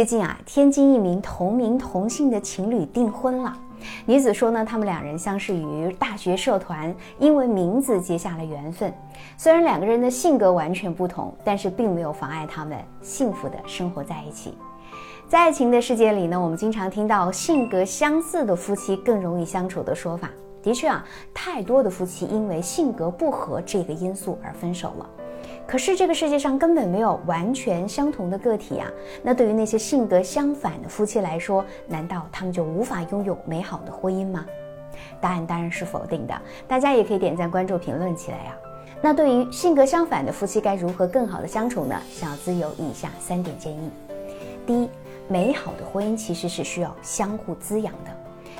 最近啊，天津一名同名同姓的情侣订婚了。女子说呢，他们两人相识于大学社团，因为名字结下了缘分。虽然两个人的性格完全不同，但是并没有妨碍他们幸福的生活在一起。在爱情的世界里呢，我们经常听到性格相似的夫妻更容易相处的说法。的确啊，太多的夫妻因为性格不合这个因素而分手了。可是这个世界上根本没有完全相同的个体呀。那对于那些性格相反的夫妻来说，难道他们就无法拥有美好的婚姻吗？答案当然是否定的。大家也可以点赞、关注、评论起来呀。那对于性格相反的夫妻，该如何更好的相处呢？小资有以下三点建议。第一，美好的婚姻其实是需要相互滋养的。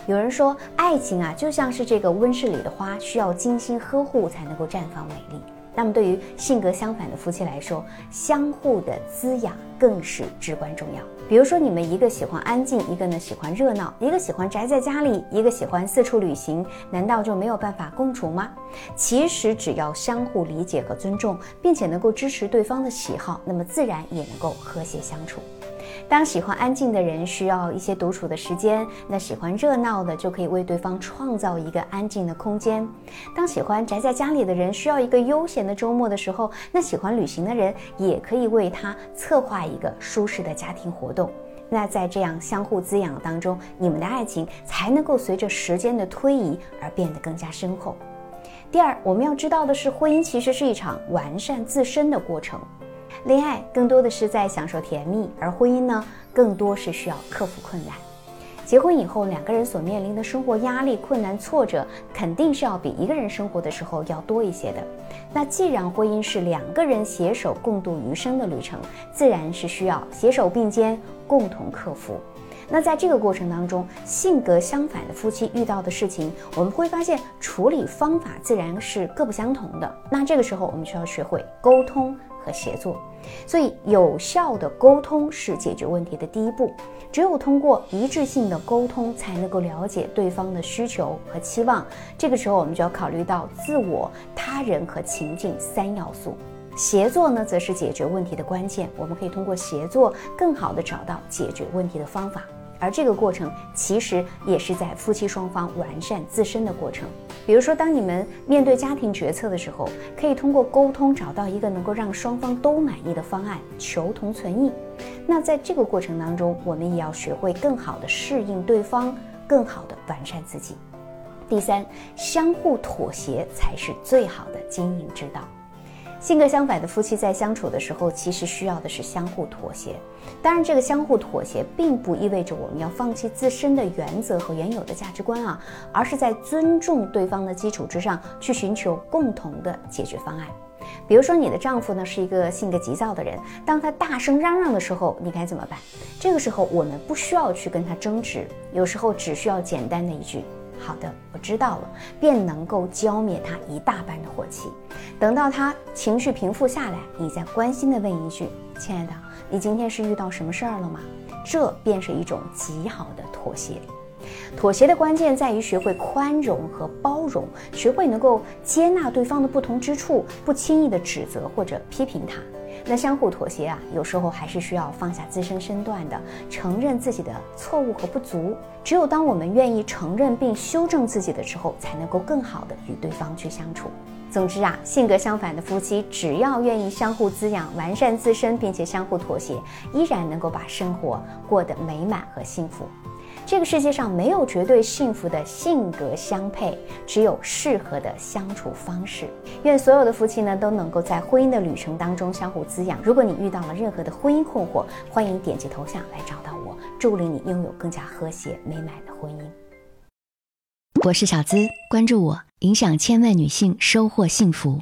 有人说，爱情啊就像是这个温室里的花，需要精心呵护才能够绽放美丽。那么，对于性格相反的夫妻来说，相互的滋养更是至关重要。比如说，你们一个喜欢安静，一个呢喜欢热闹，一个喜欢宅在家里，一个喜欢四处旅行，难道就没有办法共处吗？其实，只要相互理解和尊重，并且能够支持对方的喜好，那么自然也能够和谐相处。当喜欢安静的人需要一些独处的时间，那喜欢热闹的就可以为对方创造一个安静的空间。当喜欢宅在家里的人需要一个悠闲的周末的时候，那喜欢旅行的人也可以为他策划一个舒适的家庭活动。那在这样相互滋养当中，你们的爱情才能够随着时间的推移而变得更加深厚。第二，我们要知道的是，婚姻其实是一场完善自身的过程。恋爱更多的是在享受甜蜜，而婚姻呢，更多是需要克服困难。结婚以后，两个人所面临的生活压力、困难、挫折，肯定是要比一个人生活的时候要多一些的。那既然婚姻是两个人携手共度余生的旅程，自然是需要携手并肩，共同克服。那在这个过程当中，性格相反的夫妻遇到的事情，我们会发现处理方法自然是各不相同的。那这个时候，我们需要学会沟通。和协作，所以有效的沟通是解决问题的第一步。只有通过一致性的沟通，才能够了解对方的需求和期望。这个时候，我们就要考虑到自我、他人和情境三要素。协作呢，则是解决问题的关键。我们可以通过协作，更好的找到解决问题的方法。而这个过程其实也是在夫妻双方完善自身的过程。比如说，当你们面对家庭决策的时候，可以通过沟通找到一个能够让双方都满意的方案，求同存异。那在这个过程当中，我们也要学会更好的适应对方，更好的完善自己。第三，相互妥协才是最好的经营之道。性格相反的夫妻在相处的时候，其实需要的是相互妥协。当然，这个相互妥协并不意味着我们要放弃自身的原则和原有的价值观啊，而是在尊重对方的基础之上去寻求共同的解决方案。比如说，你的丈夫呢是一个性格急躁的人，当他大声嚷嚷的时候，你该怎么办？这个时候，我们不需要去跟他争执，有时候只需要简单的一句。好的，我知道了，便能够浇灭他一大半的火气。等到他情绪平复下来，你再关心的问一句：“亲爱的，你今天是遇到什么事儿了吗？”这便是一种极好的妥协。妥协的关键在于学会宽容和包容，学会能够接纳对方的不同之处，不轻易的指责或者批评他。那相互妥协啊，有时候还是需要放下自身身段的，承认自己的错误和不足。只有当我们愿意承认并修正自己的时候，才能够更好的与对方去相处。总之啊，性格相反的夫妻，只要愿意相互滋养、完善自身，并且相互妥协，依然能够把生活过得美满和幸福。这个世界上没有绝对幸福的性格相配，只有适合的相处方式。愿所有的夫妻呢都能够在婚姻的旅程当中相互滋养。如果你遇到了任何的婚姻困惑，欢迎点击头像来找到我，助力你拥有更加和谐美满的婚姻。我是小资，关注我，影响千万女性，收获幸福。